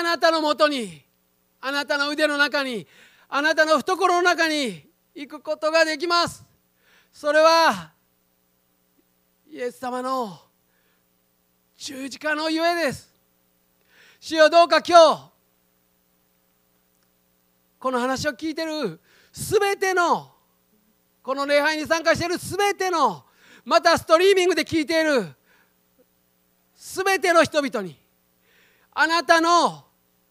あなたのもとにあなたの腕の中にあなたの懐の中に行くことができます。それはイエス様の十字架のゆえです。主よどうか今日この話を聞いてるすべてのこの礼拝に参加しているすべてのまたストリーミングで聞いているすべての人々にあなたの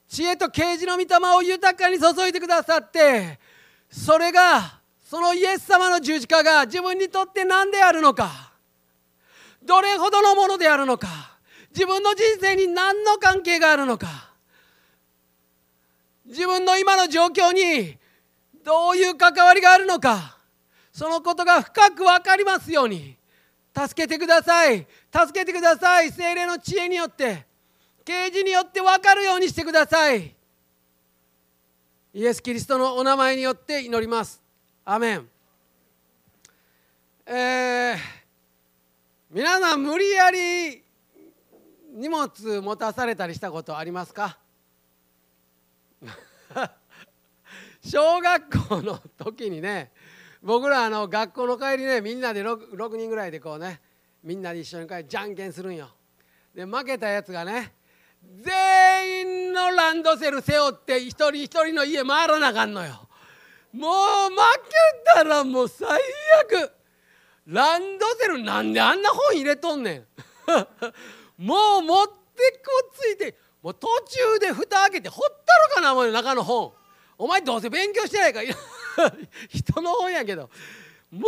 知恵と啓示の御霊を豊かに注いでくださってそれがそのイエス様の十字架が自分にとって何であるのかどれほどのものであるのか自分の人生に何の関係があるのか自分の今の状況にどういう関わりがあるのかそのことが深く分かりますように助けてください助けてください精霊の知恵によって啓示によって分かるようにしてください。イエス・キリストのお名前によって祈ります。アメン。えー、皆さん無理やり荷物持たされたりしたことありますか？小学校の時にね僕らあの学校の帰りねみんなで 6, 6人ぐらいでこうねみんなで一緒に帰りじゃんけんするんよ。で負けたやつがね全員のランドセル背負って一人一人の家回らなあかんのよ。もう負けたらもう最悪。ランドセルなんであんな本入れとんねん。もう持ってこっついてもう途中で蓋開けてほったろかな思う中の本。お前どうせ勉強してないから。人の本やけど。もう無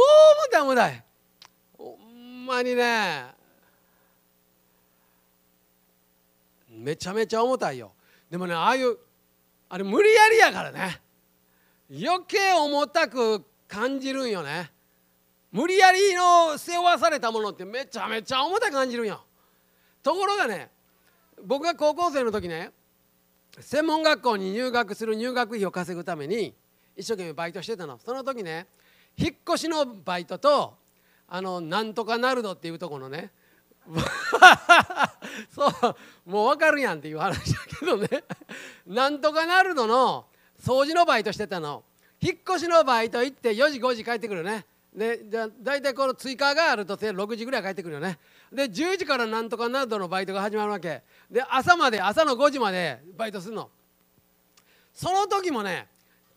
駄無駄ほんまにね。めちゃめちゃ重たいよ。でもねああいうあれ無理やりやからね。余計重たく感じるんよね。無理やりの背負わされたものってめちゃめちゃ重たく感じるんよ。ところがね僕が高校生の時ね専門学校に入学する入学費を稼ぐために一生懸命バイトしてたの。その時ね引っ越しのバイトとあのなんとかなるどっていうとこのね そうもう分かるやんっていう話だけどね。なんとかなるのの掃除のバイトしてたの。引っ越しのバイト行って4時5時帰ってくるね。でじゃ大体この追加があると6時ぐらい帰ってくるよね。で10時からなんとかなるのバイトが始まるわけ。で朝まで朝の5時までバイトするの。その時もね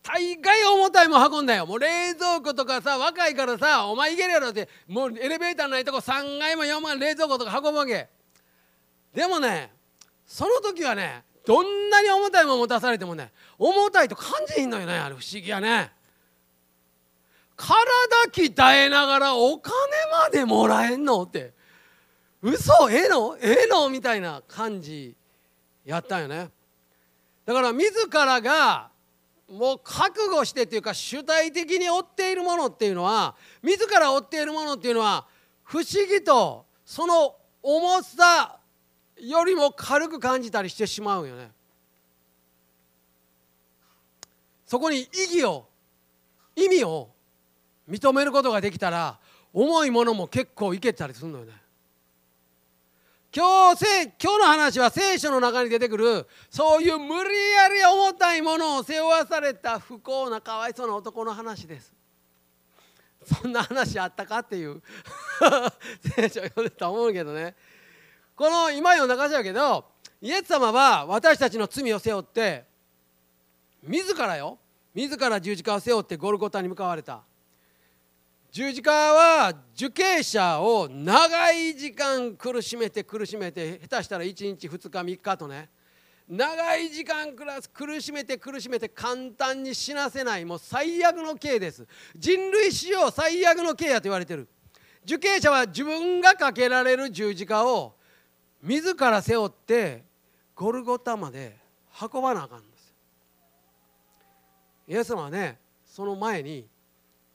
大概重たいもん運んだよ。もう冷蔵庫とかさ若いからさお前いけるやろってもうエレベーターないとこ3階も4階冷蔵庫とか運ぶわけ。でもねその時はねどんなに重たいもん持たされてもね重たいと感じひんのよねあれ不思議やね。体鍛えながらお金までもらえんのって。嘘ええの？ええの？みたいな感じやったんよね。だから自らがもう覚悟してっていうか主体的に追っているものっていうのは自ら追っているものっていうのは不思議とその重さよりも軽く感じたりしてしまうよね。そこに意義を意味を認めることができたら重いものも結構いけたりするのよね。今日今日の話は聖書の中に出てくるそういう無理やり重たいものを背負わされた不幸なかわいそうな男の話です。そんな話あったかっていう 聖書読んでたと思うけどね。この今読んだ箇所やけどイエス様は私たちの罪を背負って自らよ自ら十字架を背負ってゴルゴタに向かわれた。十字架は受刑者を長い時間苦しめて苦しめて下手したら1日2日3日とね長い時間苦しめて苦しめて簡単に死なせないもう最悪の刑です。人類史上最悪の刑やと言われてる。受刑者は自分がかけられる十字架を自ら背負ってゴルゴタまで運ばなあかんんです。イエス様はねその前に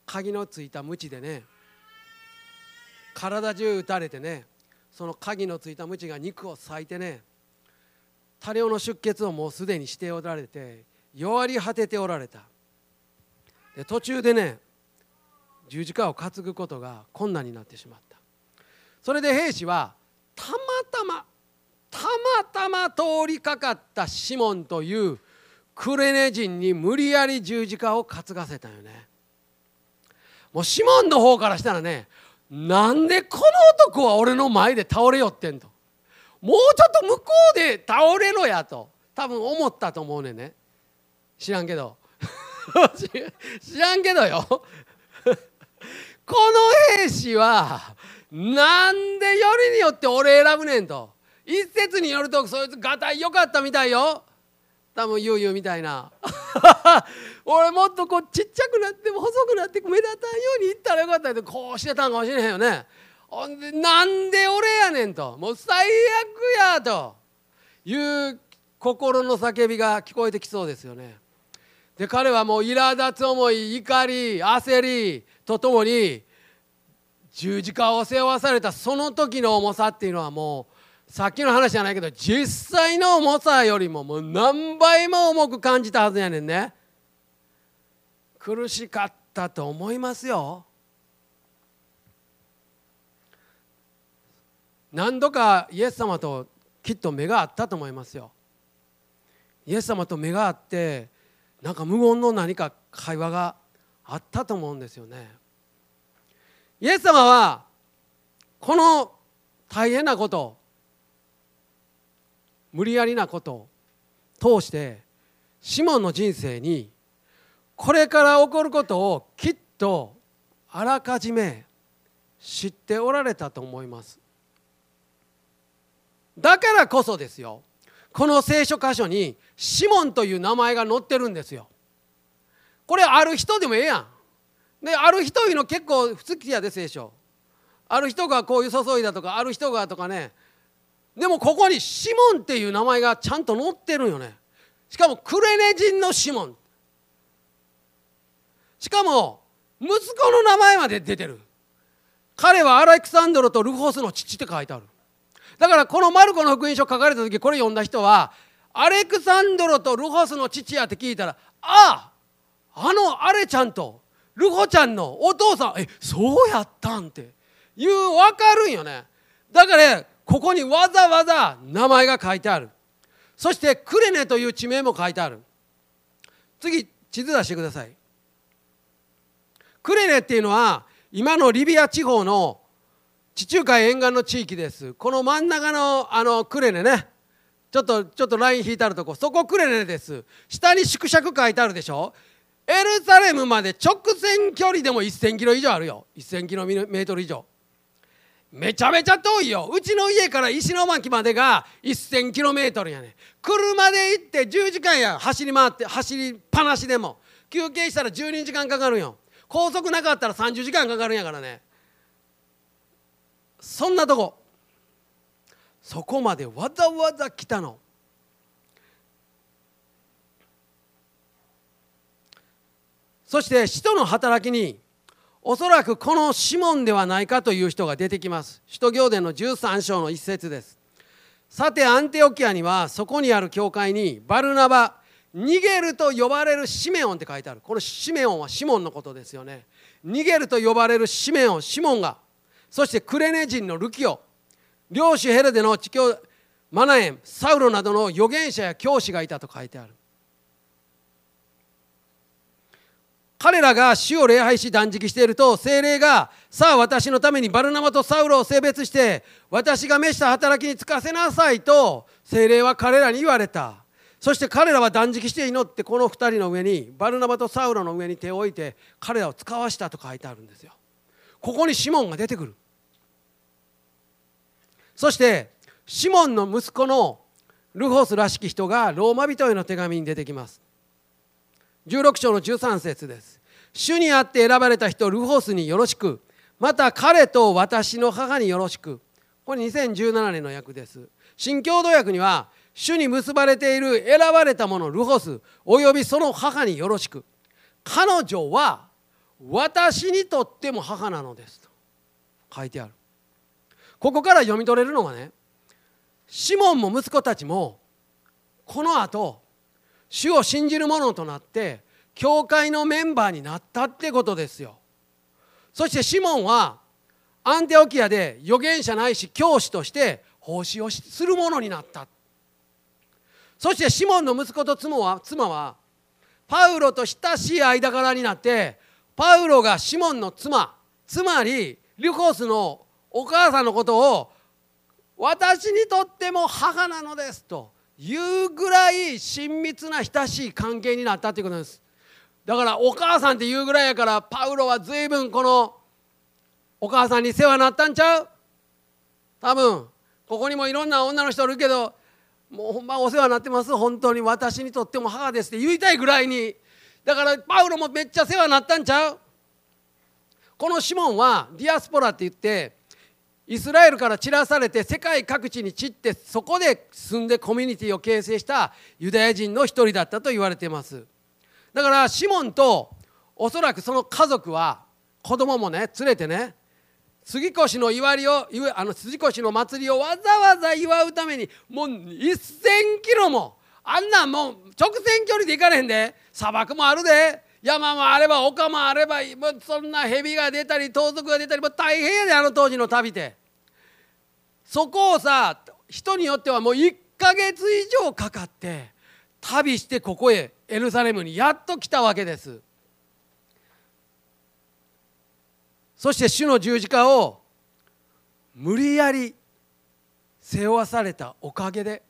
鍵のついた鞭でね体中打たれてねその鍵のついた鞭が肉を裂いてね多量の出血をもうすでにしておられて弱り果てておられた。で途中でね十字架を担ぐことが困難になってしまった。それで兵士はたまたまたまたま通りかかったシモンというクレネ人に無理やり十字架を担がせたよね。もうシモンの方からしたらねなんでこの男は俺の前で倒れよってんと。もうちょっと向こうで倒れろやと多分思ったと思うねんね。知らんけど。知らんけどよ。この兵士はなんでよりによって俺選ぶねんと。一説によるとそいつがたいよかったみたいよ。多分ゆうゆうみたいな。俺もっとこうちっちゃくなっても細くなって目立たんようにいったらよかったけどこうしてたんかもしれへんよね。ほんでなんで俺やねんと。もう最悪やと。いう心の叫びが聞こえてきそうですよね。で彼はもう苛立つ思い怒り焦りとともに十字架を背負わされたその時の重さっていうのはもうさっきの話じゃないけど実際の重さよりももう何倍も重く感じたはずやねんね。苦しかったと思いますよ。何度かイエス様ときっと目が合ったと思いますよ。イエス様と目が合ってなんか無言の何か会話があったと思うんですよね。イエス様はこの大変なこと無理やりなことを通してシモンの人生にこれから起こることをきっとあらかじめ知っておられたと思います。だからこそですよ。この聖書箇所にシモンという名前が載ってるんですよ。これある人でもええやん。である人いうの結構不好きやで聖書。ある人がこういう注いだとかある人がとかね。でもここにシモンっていう名前がちゃんと載ってるよね。しかもクレネ人のシモン。しかも息子の名前まで出てる。彼はアレクサンドロとルフォスの父って書いてある。だからこのマルコの福音書書かれた時これ読んだ人はアレクサンドロとルフォスの父やって聞いたらあああのアレちゃんとルホちゃんのお父さん。えそうやったんって。いう分かるんよね。だからここにわざわざ名前が書いてある。そしてクレネという地名も書いてある。次地図出してください。クレネっていうのは今のリビア地方の地中海沿岸の地域です。この真ん中のあのクレネね。ちょっとちょっとライン引いてあるとこ。そこクレネです。下に縮尺書いてあるでしょ。エルサレムまで直線距離でも1000キロ以上あるよ。1000キロメートル以上。めちゃめちゃ遠いよ。うちの家から石巻までが1000キロメートルやね。車で行って10時間や。走り回って走りっぱなしでも。休憩したら12時間かかるよ。高速なかったら30時間かかるんやからね。そんなとこ。そこまでわざわざ来たの。そして使徒の働きにおそらくこのシモンではないかという人が出てきます。使徒行伝の13章の一節です。さてアンテオキアにはそこにある教会にバルナバ逃げると呼ばれるシメオンって書いてある。このシメオンはシモンのことですよね。逃げると呼ばれるシメオンシモンが。そしてクレネ人のルキオ。領主ヘレデの地教マナエンサウロなどの預言者や教師がいたと書いてある。彼らが主を礼拝し断食していると精霊がさあ私のためにバルナマとサウロを性別して私が召した働きに就かせなさいと精霊は彼らに言われた。そして彼らは断食して祈ってこの2人の上にバルナマとサウロの上に手を置いて彼らを使わしたと書いてあるんですよ。ここにシモンが出てくる。そしてシモンの息子のルホスらしき人がローマ人への手紙に出てきます。16章の13節です。主にあって選ばれた人ルホスによろしく。また彼と私の母によろしく。これ2017年の訳です。新共同訳には主に結ばれている選ばれた者ルホスおよびその母によろしく。彼女は私にとっても母なのですと。書いてある。ここから読み取れるのはねシモンも息子たちもこのあと主を信じる者となって教会のメンバーになったってことですよ。そしてシモンはアンテオキアで預言者ないし教師として奉仕をするものになった。そしてシモンの息子と妻は妻はパウロと親しい間柄になってパウロがシモンの妻つまりリュコスのお母さんのことを私にとっても母なのですと。いうぐらい親密な親しい関係になったということです。だからお母さんっていうぐらいやからパウロは随分このお母さんに世話になったんちゃう？多分。ここにもいろんな女の人いるけどもうほんまお世話になってます？本当に。私にとっても母ですって言いたいぐらいに。だからパウロもめっちゃ世話になったんちゃう？このシモンはディアスポラって言ってイスラエルから散らされて世界各地に散ってそこで住んでコミュニティを形成したユダヤ人の一人だったと言われています。だからシモンとおそらくその家族は子供もね連れてね杉越の祝いをあの杉越の祭りをわざわざ祝うためにもう1,000キロもあんなもう直線距離で行かれへんで砂漠もあるで山もあれば丘もあればもうそんな蛇が出たり盗賊が出たりもう大変やであの当時の旅って。そこをさ人によってはもう1ヶ月以上かかって旅してここへエルサレムにやっと来たわけです。そして主の十字架を無理やり背負わされたおかげで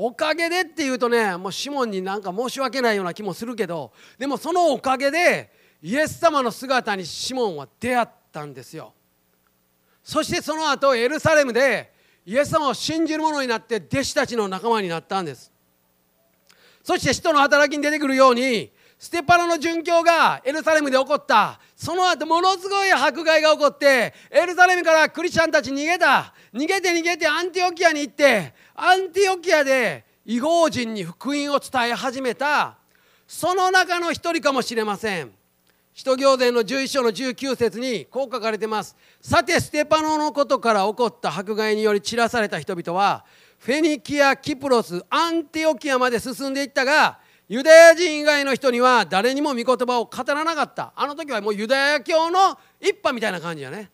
おかげでっていうとねもうシモンになんか申し訳ないような気もするけどでもそのおかげでイエス様の姿にシモンは出会ったんですよ。そしてその後エルサレムでイエス様を信じる者になって弟子たちの仲間になったんです。そして使徒の働きに出てくるようにステパノの殉教がエルサレムで起こった。その後ものすごい迫害が起こってエルサレムからクリスチャンたち逃げた。逃げて逃げてアンティオキアに行ってアンティオキアで異邦人に福音を伝え始めた。その中の一人かもしれません。使徒行伝の11章の19節にこう書かれてます。さてステパノのことから起こった迫害により散らされた人々はフェニキアキプロスアンティオキアまで進んでいったがユダヤ人以外の人には誰にも御言葉を語らなかった。あの時はもうユダヤ教の一派みたいな感じやね。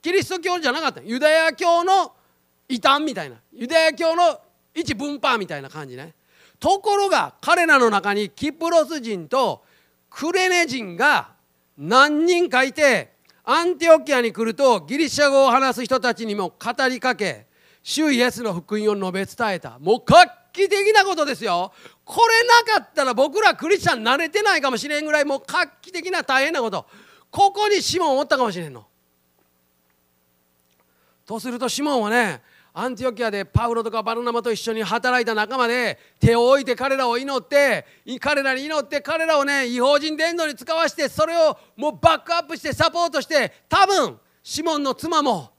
キリスト教じゃなかった。ユダヤ教の異端みたいな。ユダヤ教の一分派みたいな感じね。ところが彼らの中にキプロス人とクレネ人が何人かいてアンティオキアに来るとギリシャ語を話す人たちにも語りかけ主イエスの福音を述べ伝えた。もう画期的なことですよ。これなかったら僕らクリスチャン慣れてないかもしれんぐらいもう画期的な大変なこと。ここにシモンおったかもしれんの。とするとシモンはねアンティオキアでパウロとかバルナマと一緒に働いた仲間で手を置いて彼らを祈って彼らに祈って彼らをね違法人伝道に使わしてそれをもうバックアップしてサポートして多分シモンの妻も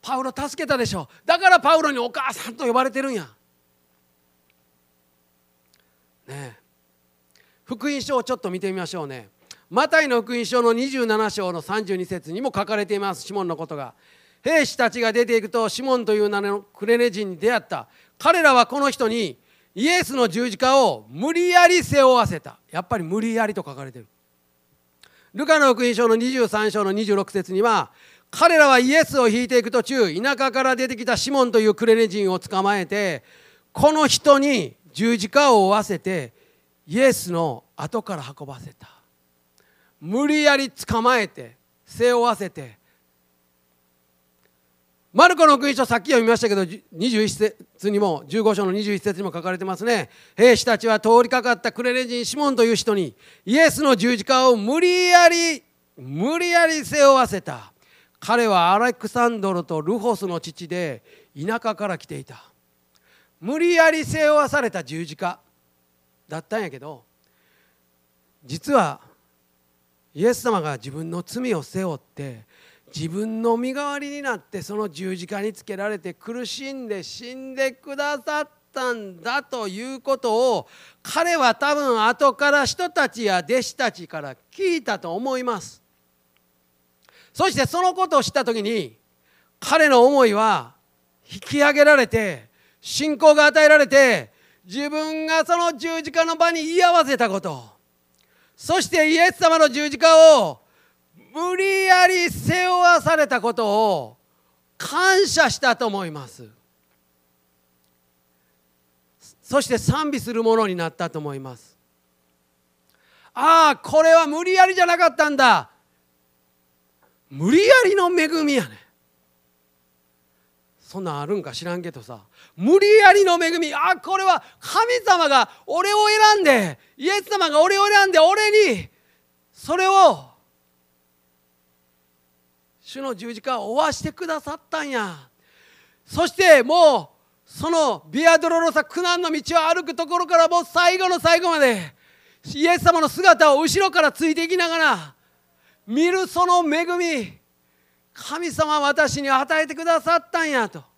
パウロ助けたでしょだからパウロにお母さんと呼ばれてるんや。ね。福音書をちょっと見てみましょうね。マタイの福音書の27章の32節にも書かれています。シモンのことが。兵士たちが出ていくとシモンという名のクレネ人に出会った。彼らはこの人にイエスの十字架を無理やり背負わせた。やっぱり無理やりと書かれてる。ルカの福音書の23章の26節には彼らはイエスを引いていく途中田舎から出てきたシモンというクレネ人を捕まえてこの人に十字架を負わせてイエスの後から運ばせた。無理やり捕まえて背負わせて。マルコの福音書さっき読みましたけど21節にも15章の21節にも書かれてますね。兵士たちは通りかかったクレレ人シモンという人にイエスの十字架を無理やり無理やり背負わせた。彼はアレクサンドロとルホスの父で田舎から来ていた。無理やり背負わされた十字架だったんやけど実はイエス様が自分の罪を背負って自分の身代わりになってその十字架につけられて苦しんで死んでくださったんだということを彼は多分後から人たちや弟子たちから聞いたと思います。そしてそのことを知った時に彼の思いは引き上げられて信仰が与えられて自分がその十字架の場に居合わせたこと。そしてイエス様の十字架を無理やり背負わされたことを感謝したと思います。そして賛美するものになったと思います。ああこれは無理やりじゃなかったんだ。無理やりの恵みやね。そんなんあるんか知らんけどさ。無理やりの恵み。あこれは神様が俺を選んでイエス様が俺を選んで俺にそれを主の十字架を負わしてくださったんや。そしてもうそのビアドロロサ苦難の道を歩くところからもう最後の最後までイエス様の姿を後ろからついていきながら見るその恵み神様私に与えてくださったんやと。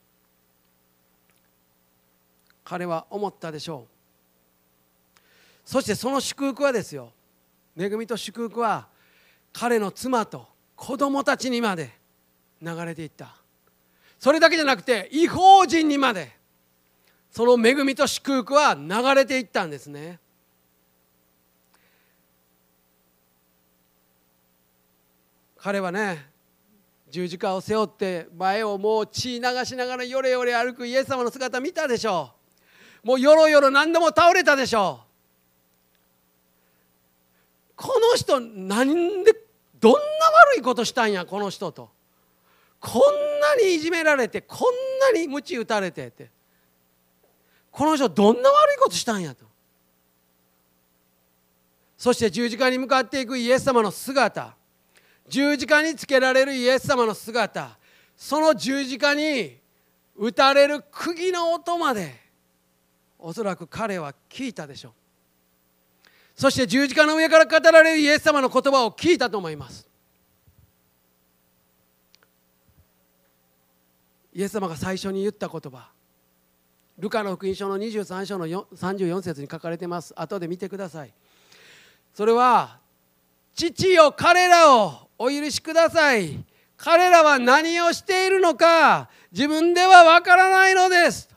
彼は思ったでしょう。そしてその祝福はですよ。恵みと祝福は彼の妻と子供たちにまで流れていった。それだけじゃなくて違法人にまでその恵みと祝福は流れていったんですね。彼はね十字架を背負って前をもう血流しながらよれよれ歩くイエス様の姿見たでしょう。もうよろよろ何度も倒れたでしょう。この人何でどんな悪いことしたんやこの人と。こんなにいじめられてこんなに鞭打たれてって。この人どんな悪いことしたんやと。そして十字架に向かっていくイエス様の姿。十字架につけられるイエス様の姿。その十字架に打たれる釘の音まで。おそらく彼は聞いたでしょう。そして十字架の上から語られるイエス様の言葉を聞いたと思います。イエス様が最初に言った言葉。ルカの福音書の23章の34節に書かれています。後で見てください。それは父よ彼らをお許しください。彼らは何をしているのか自分ではわからないのです。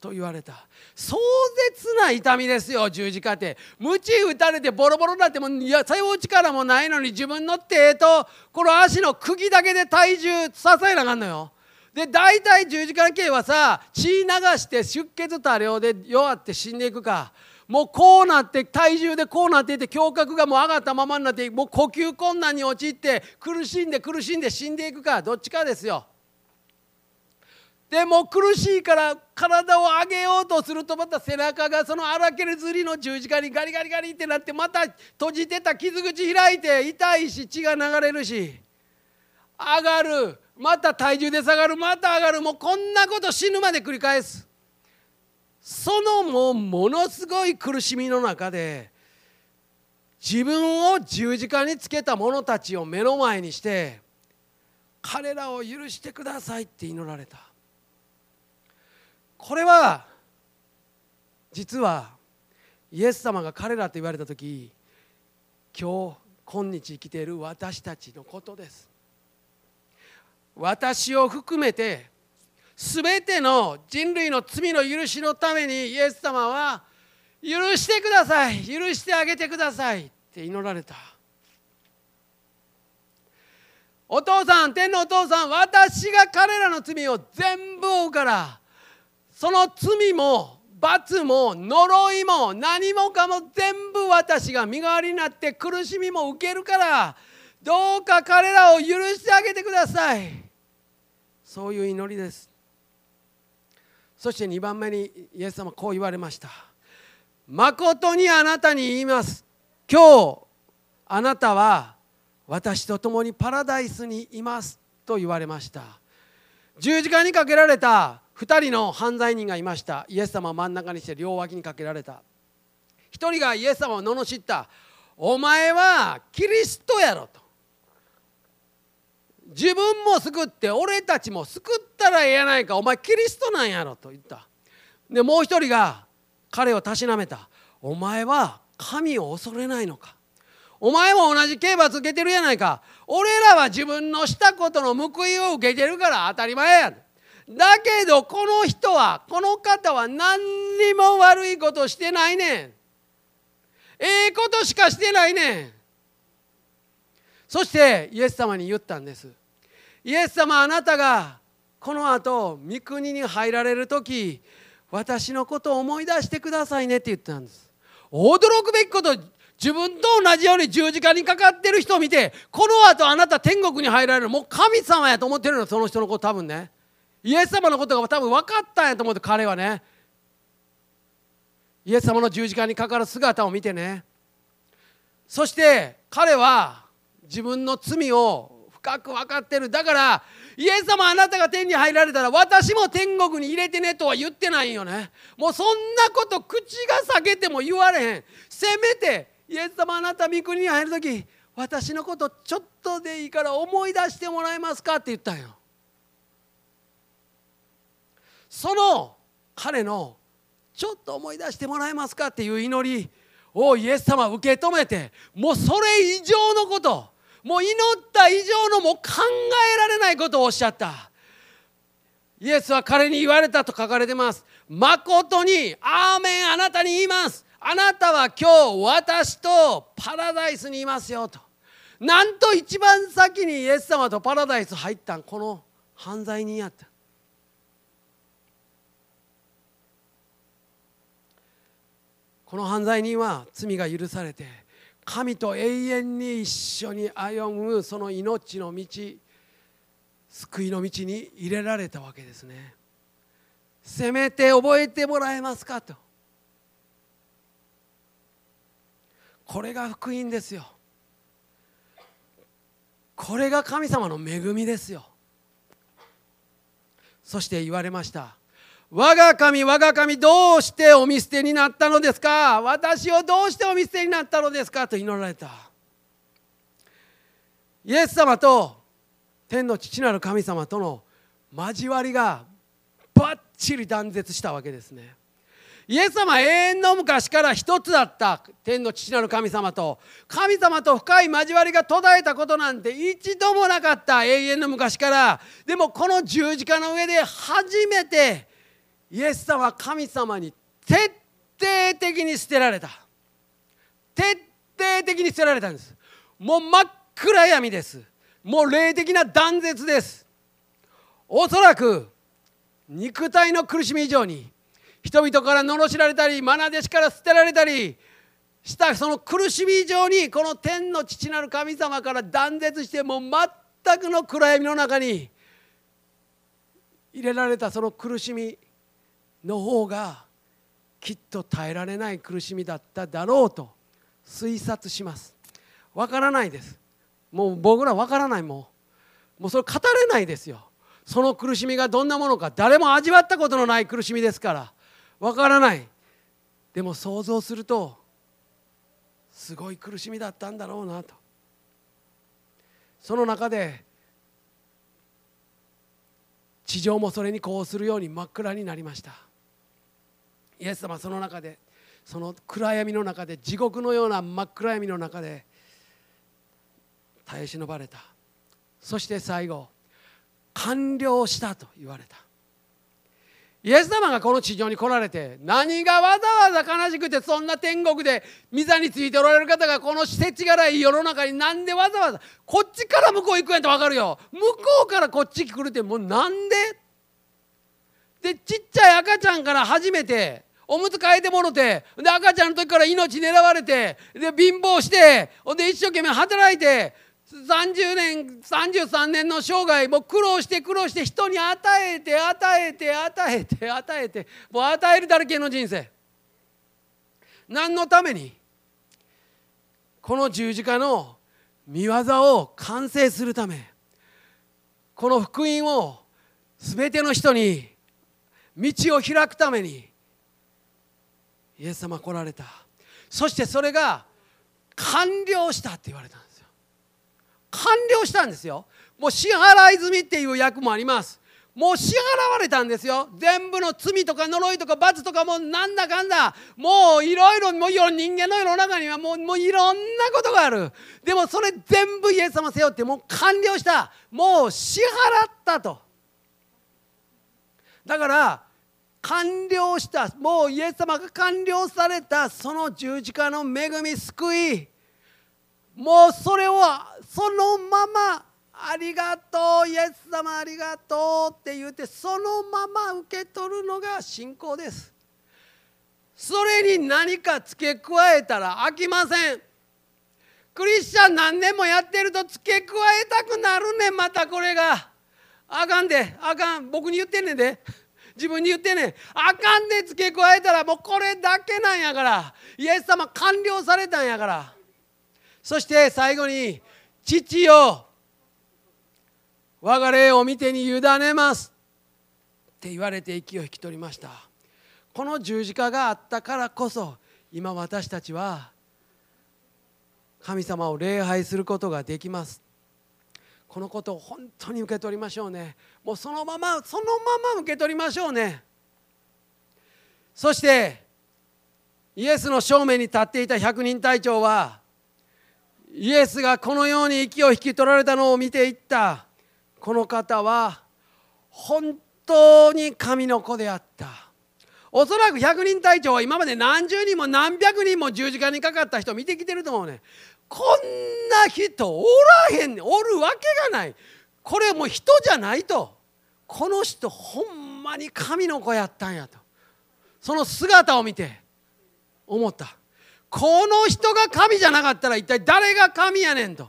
と言われた。壮絶な痛みですよ十字架って。鞭打たれてボロボロになってもいや背負う力もないのに自分の手とこの足の釘だけで体重支えなあかんのよ。で大体十字架系はさ血流して出血多量で弱って死んでいくか。もうこうなって体重でこうなっていて胸郭がもう上がったままになってもう呼吸困難に陥って苦しんで苦しんで死んでいくか。どっちかですよ。でも苦しいから体を上げようとするとまた背中がその荒けるずりの十字架にガリガリガリってなってまた閉じてた傷口開いて痛いし血が流れるし。上がるまた体重で下がるまた上がる。もうこんなこと死ぬまで繰り返す。そのもうものすごい苦しみの中で自分を十字架につけた者たちを目の前にして彼らを許してくださいって祈られた。これは実はイエス様が彼らと言われた時今日今日生きている私たちのことです私を含めて全ての人類の罪の許しのためにイエス様は許してください許してあげてくださいって祈られたお父さん天のお父さん私が彼らの罪を全部負うからその罪も罰も呪いも何もかも全部私が身代わりになって苦しみも受けるからどうか彼らを許してあげてください。そういう祈りです。そして2番目にイエス様こう言われました。誠にあなたに言います。今日あなたは私と共にパラダイスにいますと言われました。十字架にかけられた2人の犯罪人がいました。イエス様を真ん中にして両脇にかけられた。1人がイエス様を罵った「お前はキリストやろ」と。自分も救って俺たちも救ったらええやないか。お前キリストなんやろと。言った。でもう一人が彼をたしなめた。お前は神を恐れないのか。お前も同じ刑罰受けてるやないか。俺らは自分のしたことの報いを受けてるから当たり前や。だけどこの人はこの方は何にも悪いことしてないねん。ええことしかしてないねん。そしてイエス様に言ったんです。イエス様あなたがこの後御国に入られる時私のことを思い出してくださいねって言ったんです。驚くべきこと自分と同じように十字架にかかってる人を見てこの後あなた天国に入られるもう神様やと思ってるのその人のこと多分ね。イエス様のことが多分分かったんやと思って彼はね。イエス様の十字架にかかる姿を見てね。そして彼は自分の罪を深く分かってる。だからイエス様あなたが天に入られたら私も天国に入れてねとは言ってないよね。もうそんなこと口が裂けても言われへん。せめてイエス様あなた御国に入る時私のことちょっとでいいから思い出してもらえますかって言ったんよ。その彼のちょっと思い出してもらえますかっていう祈りをイエス様受け止めてもうそれ以上のこともう祈った以上のもう考えられないことをおっしゃった。イエスは彼に言われたと書かれてます。誠にアーメンあなたに言います。あなたは今日私とパラダイスにいますよと。なんと一番先にイエス様とパラダイス入ったんこの犯罪人やった。この犯罪人は罪が許されて神と永遠に一緒に歩むその命の道救いの道に入れられたわけですね。せめて覚えてもらえますかと。これが福音ですよ。これが神様の恵みですよ。そして言われました。我が神我が神どうしてお見捨てになったのですか？私をどうしてお見捨てになったのですか？と祈られた。イエス様と天の父なる神様との交わりがバッチリ断絶したわけですね。イエス様永遠の昔から一つだった。天の父なる神様と。神様と深い交わりが途絶えたことなんて一度もなかった。永遠の昔から。でもこの十字架の上で初めてイエス様は神様に徹底的に捨てられた。徹底的に捨てられたんです。もう真っ暗闇です。もう霊的な断絶です。おそらく肉体の苦しみ以上に人々から罵られたり愛弟子から捨てられたりしたその苦しみ以上にこの天の父なる神様から断絶してもう全くの暗闇の中に入れられたその苦しみ。の方がきっと耐えられない苦しみだっただろうと推察します。わからないです。もう僕らわからないもうもうそれ語れないですよ。その苦しみがどんなものか。誰も味わったことのない苦しみですから。わからない。でも想像するとすごい苦しみだったんだろうなと。その中で地上もそれにこうするように真っ暗になりました。イエス様その中でその暗闇の中で地獄のような真っ暗闇の中で耐え忍ばれた。そして最後完了したと言われた。イエス様がこの地上に来られて何がわざわざ悲しくてそんな天国で御座についておられる方がこの施設がらい世の中になんでわざわざこっちから向こう行くんやって分かるよ。向こうからこっち来るってもうなんで？でちっちゃい赤ちゃんから初めておむつ替えてもろてで赤ちゃんの時から命狙われてで貧乏してで一生懸命働いて30年33年の生涯もう苦労して苦労して人に与えて与えて与えて与えてもう与えるだらけの人生。何のためにこの十字架の見業を完成するためこの福音を全ての人に道を開くためにイエス様来られた。そしてそれが完了したって言われたんですよ。完了したんですよ。もう支払い済みっていう役もあります。もう支払われたんですよ。全部の罪とか呪いとか罰とかもうなんだかんだ。もういろいろもう人間の世の中にはもうもういろんなことがある。でもそれ全部イエス様背負ってもう完了した。もう支払ったと。だから完了したもうイエス様が完了されたその十字架の恵み救い。もうそれをそのままありがとうイエス様ありがとうって言ってそのまま受け取るのが信仰です。それに何か付け加えたら飽きません。クリスチャン何年もやってると付け加えたくなるねまたこれが。あかんであかん。僕に言ってんねんで。自分に言ってねあかんで付け加えたらもうこれだけなんやから。イエス様完了されたんやから。そして最後に父よ我が霊を見てに委ねます。って言われて息を引き取りました。この十字架があったからこそ今私たちは神様を礼拝することができます。このことを本当に受け取りましょうね。もうそのままそのまま受け取りましょうね。そしてイエスの正面に立っていた百人隊長はイエスがこのように息を引き取られたのを見ていった。この方は本当に神の子であった。おそらく百人隊長は今まで何十人も何百人も十字架にかかった人を見てきてると思うね。こんな人おらへんねおるわけがない。これもう人じゃないと。この人ほんまに神の子やったんやと。その姿を見て思った。この人が神じゃなかったら一体誰が神やねんと。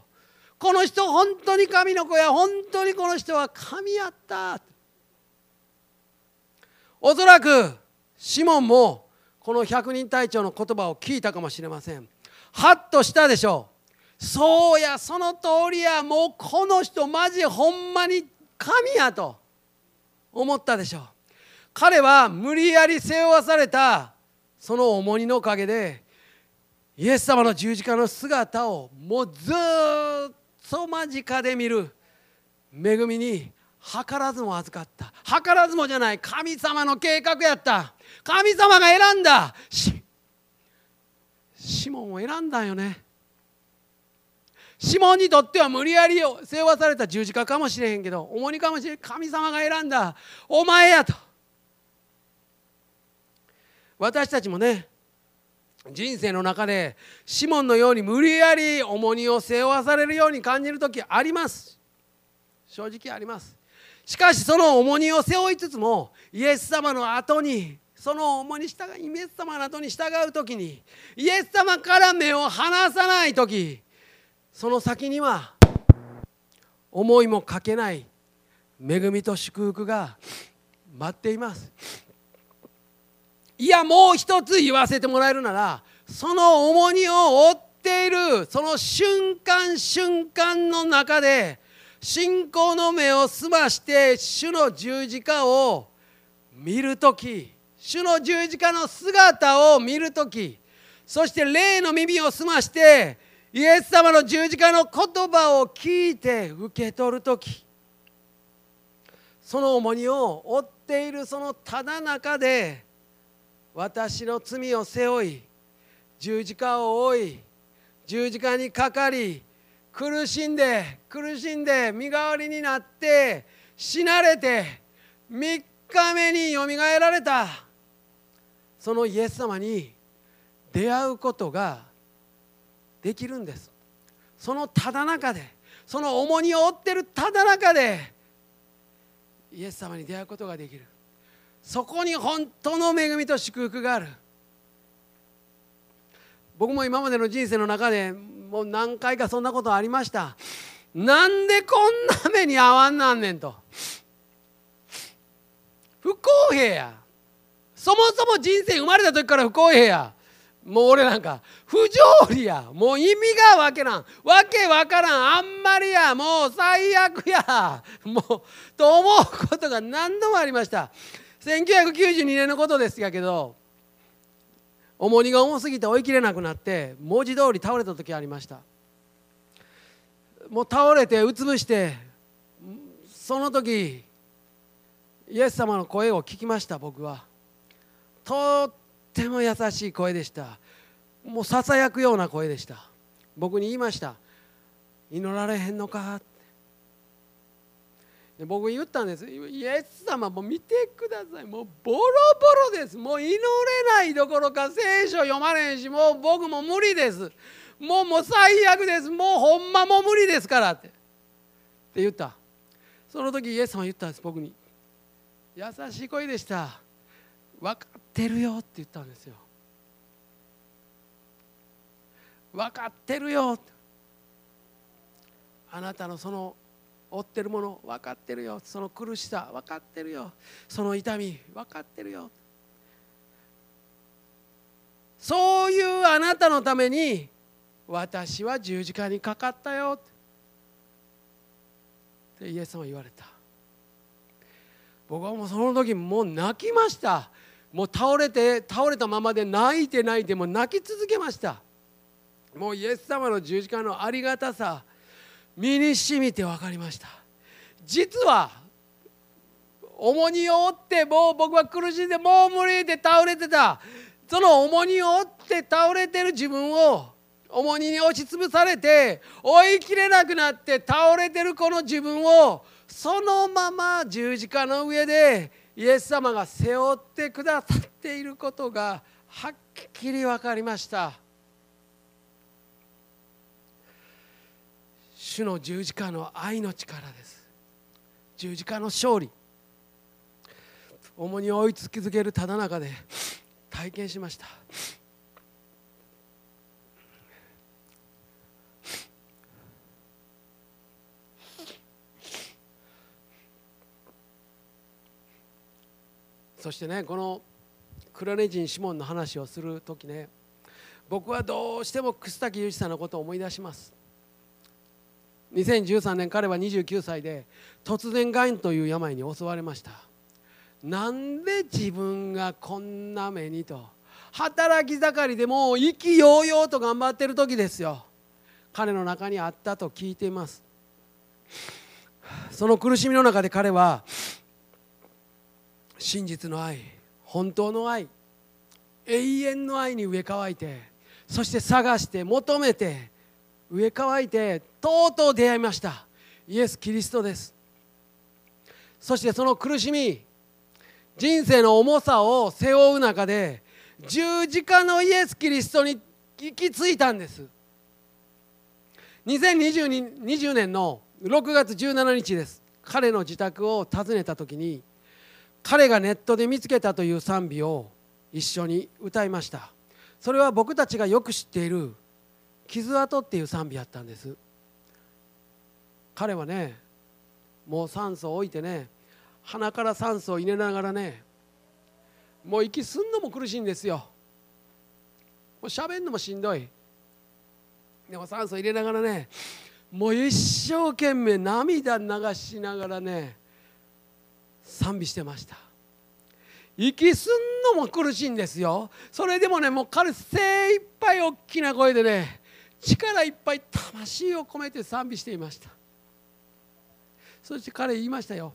この人本当に神の子や。本当にこの人は神やった。おそらくシモンもこの百人隊長の言葉を聞いたかもしれません。ハッとしたでしょう。そうやその通りやもうこの人マジほんまに神やと思ったでしょう。彼は無理やり背負わされたその重荷のおかげでイエス様の十字架の姿をもうずっと間近で見る。恵みに図らずも預かった。図らずもじゃない。神様の計画やった。神様が選んだ。シモンを選んだよね。シモンにとっては無理やり背負わされた十字架かもしれへんけど重荷かもしれん。神様が選んだ。お前やと。私たちもね人生の中でシモンのように無理やり重荷を背負わされるように感じる時あります。正直あります。しかしその重荷を背負いつつもイエス様の後にその重に従いイエス様の後に従う時にイエス様から目を離さない時その先には思いもかけない恵みと祝福が待っています。いやもう一つ言わせてもらえるならその重荷を負っているその瞬間瞬間の中で信仰の目を澄まして主の十字架を見る時主の十字架の姿を見る時そして霊の耳を澄ましてイエス様の十字架の言葉を聞いて受け取る時その重荷を負っているそのただ中で私の罪を背負い十字架を追い十字架にかかり苦しんで苦しんで身代わりになって死なれて3日目によみがえられた。そのイエス様に出会うことができるんです。そのただ中でその重荷を負ってるただ中でイエス様に出会うことができる。そこに本当の恵みと祝福がある。僕も今までの人生の中でもう何回かそんなことありました。なんでこんな目に遭わんなんねんと。不公平や。そもそも人生生まれた時から不公平や。もう俺なんか不条理や。もう意味がわけなん。わけわからん。あんまりや。もう最悪や。もうと思うことが何度もありました。1992年のことですやけど重荷が重すぎて追いきれなくなって文字通り倒れた時ありました。もう倒れてうつぶしてその時イエス様の声を聞きました僕は。とっても優しい声でした。もうささやくような声でした。僕に言いました。祈られへんのか。ってで僕言ったんです。イエス様もう見てください。もうボロボロです。もう祈れないどころか聖書読まれへんしもう僕も無理です。もうもう最悪です。もうほんまも無理ですからって。って言った。その時イエス様言ったんです僕に。優しい声でした。分かってるよって言ったんですよ分かってるよあなたのその負ってるもの分かってるよその苦しさ分かってるよその痛み分かってるよそういうあなたのために私は十字架にかかったよって。イエス様は言われた。僕はもうその時もう泣きました。もう倒れて倒れたままで泣いて泣いても泣き続けました。もうイエス様の十字架のありがたさ身にしみて分かりました。実は重荷を負ってもう僕は苦しんでもう無理で倒れてた。その重荷を負って倒れてる自分を重荷に押しつぶされて追いきれなくなって倒れてるこの自分をそのまま十字架の上でイエス様が背負ってくださっていることがはっきり分かりました。主の十字架の愛の力です。十字架の勝利。重荷を追いつき続けるただ中で体験しました。そしてねこのクラネ人シモンの話をする時ね僕はどうしても楠滝裕二さんのことを思い出します。2013年彼は29歳で突然がんという病に襲われました。なんで自分がこんな目にと働き盛りでもう意気揚々と頑張ってる時ですよ。彼の中にあったと聞いています。その苦しみの中で彼は真実の愛本当の愛永遠の愛に植え替いてそして探して求めて植え替いてとうとう出会いました。イエス・キリストです。そしてその苦しみ人生の重さを背負う中で十字架のイエス・キリストに行き着いたんです。2020年の6月17日です。彼の自宅を訪ねた時に彼がネットで見つけたという賛美を一緒に歌いました。それは僕たちがよく知っている「傷跡」っていう賛美やったんです。彼はねもう酸素を置いてね鼻から酸素を入れながらねもう息すんのも苦しいんですよ。もう喋んのもしんどい。でも酸素入れながらねもう一生懸命涙流しながらね賛美してました。息すんのも苦しいんですよ。それでもねもう彼精一杯大きな声でね力いっぱい魂を込めて賛美していました。そして彼言いましたよ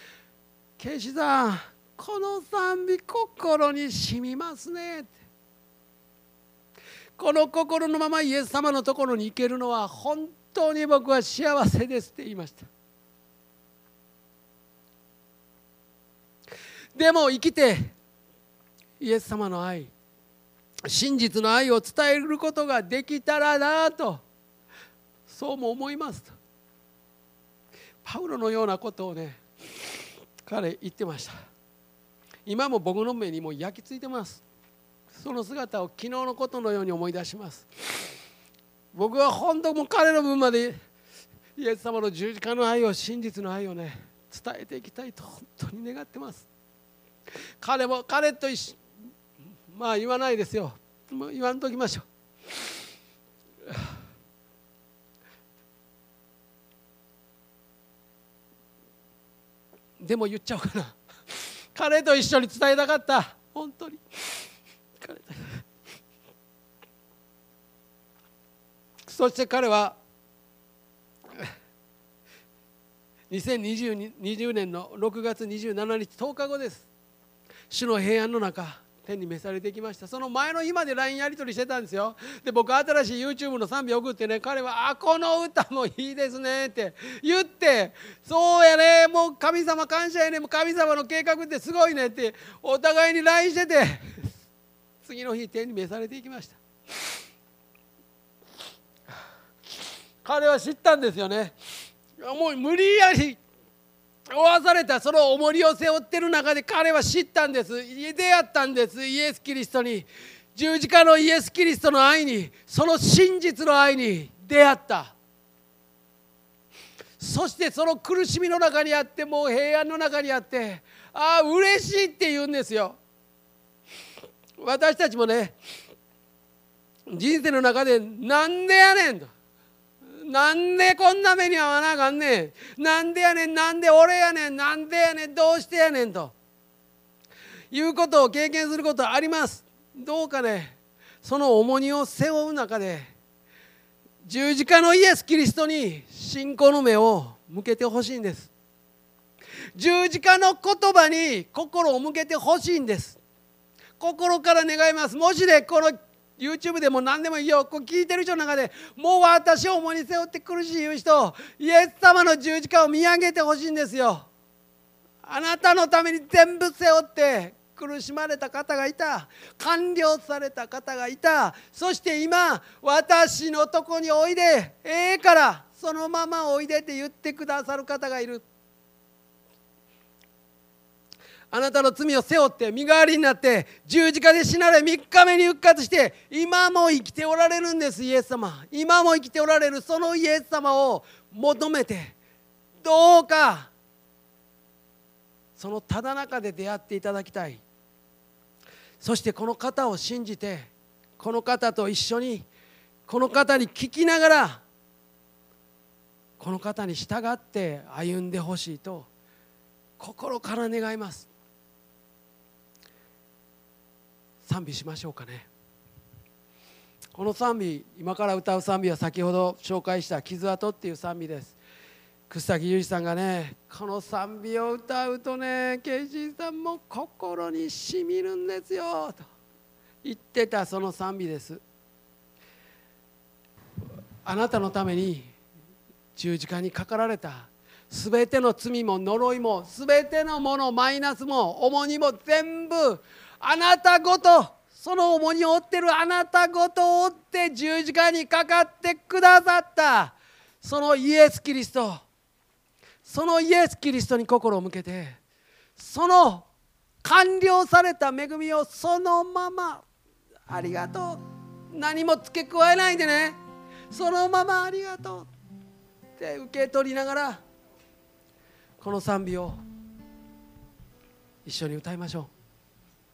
「ケイシさんこの賛美心にしみますね」ってこの心のままイエス様のところに行けるのは本当に僕は幸せですって言いました。でも生きてイエス様の愛真実の愛を伝えることができたらなとそうも思いますと。パウロのようなことをね彼言ってました。今も僕の目にも焼き付いてます。その姿を昨日のことのように思い出します。僕は本当も彼の分までイエス様の十字架の愛を真実の愛をね伝えていきたいと本当に願ってます。彼も彼と一緒。まあ言わないですよ。言わんときましょう。でも言っちゃおうかな。彼と一緒に伝えたかった。本当に。そして彼は2020年の6月27日10日後です。主の平安の中天に召されてきました。その前の日まで LINE やり取りしてたんですよ。で僕新しい YouTube の賛美送ってね彼は「あこの歌もいいですね」って言って「そうやねもう神様感謝やねもう神様の計画ってすごいね」ってお互いに LINE してて次の日天に召されていきました。彼は知ったんですよね。もう無理やり負わされたその重りを背負ってる中で彼は知ったんです。出会ったんです。イエス・キリストに。十字架のイエス・キリストの愛に。その真実の愛に。出会った。そしてその苦しみの中にあってもう平安の中にあってああ嬉しいって言うんですよ。私たちもね人生の中でなんでやねんと。なんでこんな目に遭わなあかんねん。なんでやねん。なんで俺やねん。なんでやねん。どうしてやねんと。いうことを経験することあります。どうかね。その重荷を背負う中で十字架のイエス・キリストに信仰の目を向けてほしいんです。十字架の言葉に心を向けてほしいんです。心から願います。もしねこの YouTube でも何でもいいよ。こう聞いてる人の中でもう私を重に背負って苦しいいう人イエス様の十字架を見上げてほしいんですよ。あなたのために全部背負って苦しまれた方がいた。完了された方がいた。そして今私のとこにおいでええからそのままおいでって言ってくださる方がいる。あなたの罪を背負って身代わりになって十字架で死なれ3日目に復活して今も生きておられるんですイエス様。今も生きておられるそのイエス様を求めてどうかそのただ中で出会っていただきたい。そしてこの方を信じてこの方と一緒にこの方に聞きながらこの方に従って歩んでほしいと心から願います。賛美しましょうかね。この賛美今から歌う賛美は先ほど紹介した「傷跡」っていう賛美です。楠崎裕二さんがねこの賛美を歌うとねケイジーさんも心にしみるんですよと言ってたその賛美です。あなたのために十字架にかかられた全ての罪も呪いも全てのものマイナスも重荷も全部あなたごとその重荷を負ってるあなたごとを負って十字架にかかってくださった。そのイエス・キリストそのイエス・キリストに心を向けてその完了された恵みをそのままありがとう。何も付け加えないでね。そのままありがとう。って受け取りながらこの賛美を一緒に歌いましょう。